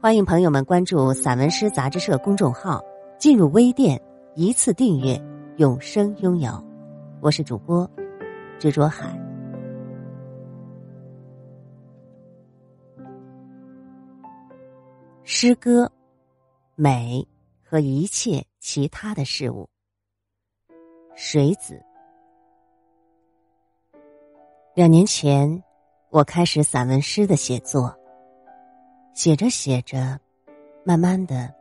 欢迎朋友们关注散文诗杂志社公众号，进入微店一次订阅，永生拥有。我是主播执着海。诗歌、美和一切其他的事物。水子，两年前。我开始散文诗的写作，写着写着，慢慢的，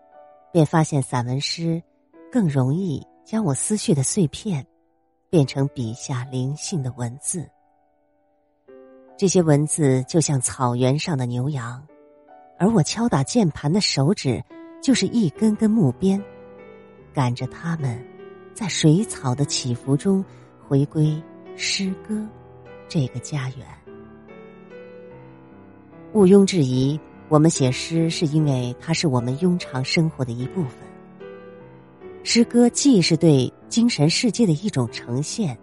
便发现散文诗更容易将我思绪的碎片变成笔下灵性的文字。这些文字就像草原上的牛羊，而我敲打键盘的手指就是一根根木鞭，赶着它们在水草的起伏中回归诗歌这个家园。毋庸置疑，我们写诗是因为它是我们庸常生活的一部分。诗歌既是对精神世界的一种呈现，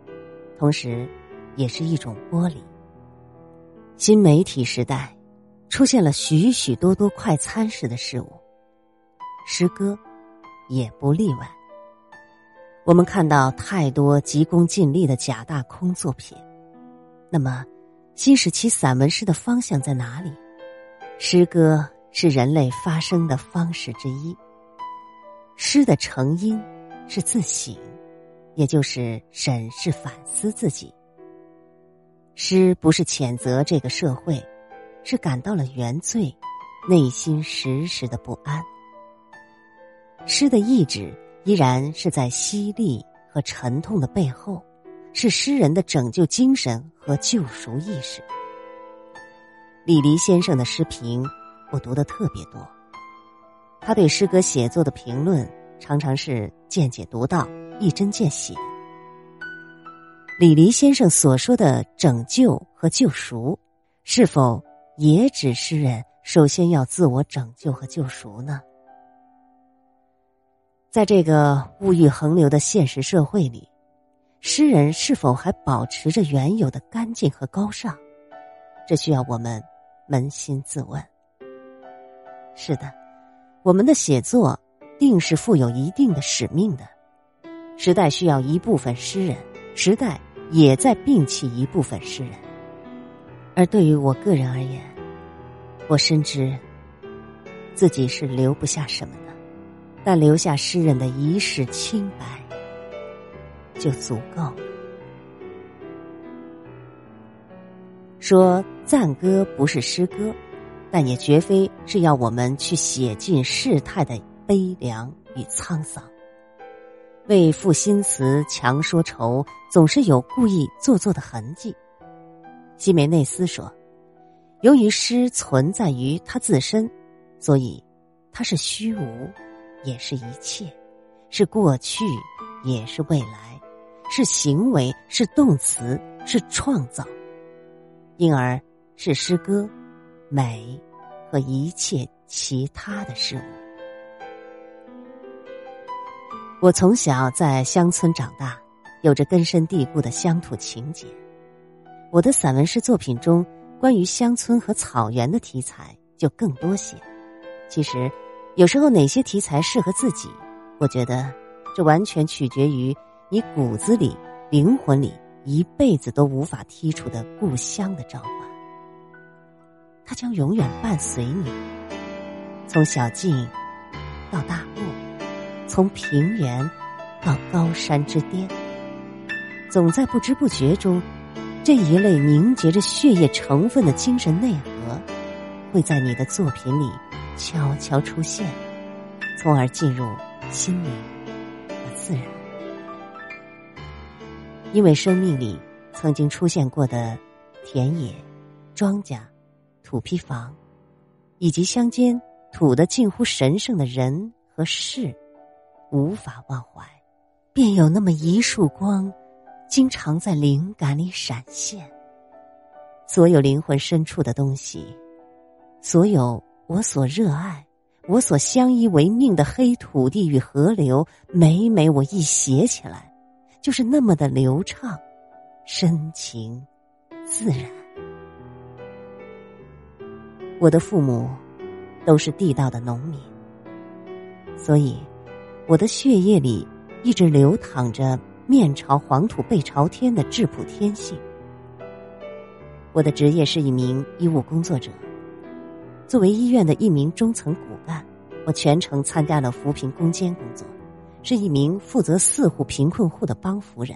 同时，也是一种剥离。新媒体时代，出现了许许多多快餐式的事物，诗歌也不例外。我们看到太多急功近利的假大空作品，那么。新时期散文诗的方向在哪里？诗歌是人类发声的方式之一。诗的成因是自省，也就是审视反思自己。诗不是谴责这个社会，是感到了原罪，内心时时的不安。诗的意志依然是在犀利和沉痛的背后。是诗人的拯救精神和救赎意识。李黎先生的诗评，我读的特别多。他对诗歌写作的评论，常常是见解独到、一针见血。李黎先生所说的拯救和救赎，是否也指诗人首先要自我拯救和救赎呢？在这个物欲横流的现实社会里。诗人是否还保持着原有的干净和高尚？这需要我们扪心自问。是的，我们的写作定是负有一定的使命的。时代需要一部分诗人，时代也在摒弃一部分诗人。而对于我个人而言，我深知自己是留不下什么的，但留下诗人的一世清白。就足够了。说赞歌不是诗歌，但也绝非是要我们去写尽世态的悲凉与沧桑。为赋新词强说愁，总是有故意做作的痕迹。西梅内斯说：“由于诗存在于它自身，所以它是虚无，也是一切，是过去，也是未来。”是行为，是动词，是创造，因而是诗歌、美和一切其他的事物。我从小在乡村长大，有着根深蒂固的乡土情结。我的散文诗作品中，关于乡村和草原的题材就更多些。其实，有时候哪些题材适合自己，我觉得这完全取决于。你骨子里、灵魂里一辈子都无法剔除的故乡的召唤，它将永远伴随你，从小径到大漠，从平原到高山之巅，总在不知不觉中，这一类凝结着血液成分的精神内核，会在你的作品里悄悄出现，从而进入心灵和自然。因为生命里曾经出现过的田野、庄稼、土坯房，以及乡间土的近乎神圣的人和事，无法忘怀，便有那么一束光，经常在灵感里闪现。所有灵魂深处的东西，所有我所热爱、我所相依为命的黑土地与河流，每每我一写起来，就是那么的流畅、深情、自然。我的父母都是地道的农民，所以我的血液里一直流淌着面朝黄土背朝天的质朴天性。我的职业是一名医务工作者，作为医院的一名中层骨干，我全程参加了扶贫攻坚工作，是一名负责四户贫困户的帮扶人。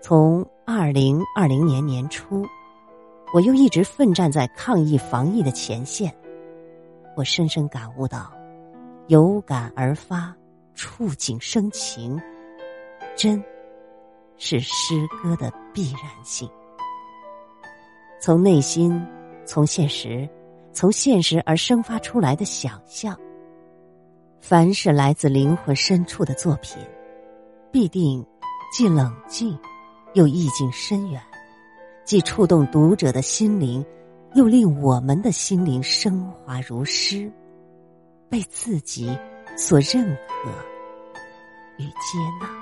从二零二零年年初，我又一直奋战在抗疫防疫的前线，我深深感悟到，有感而发，触景生情，真是诗歌的必然性。从内心，从现实，从现实而生发出来的想象。凡是来自灵魂深处的作品，必定既冷静，又意境深远；既触动读者的心灵，又令我们的心灵升华如诗，被自己所认可与接纳。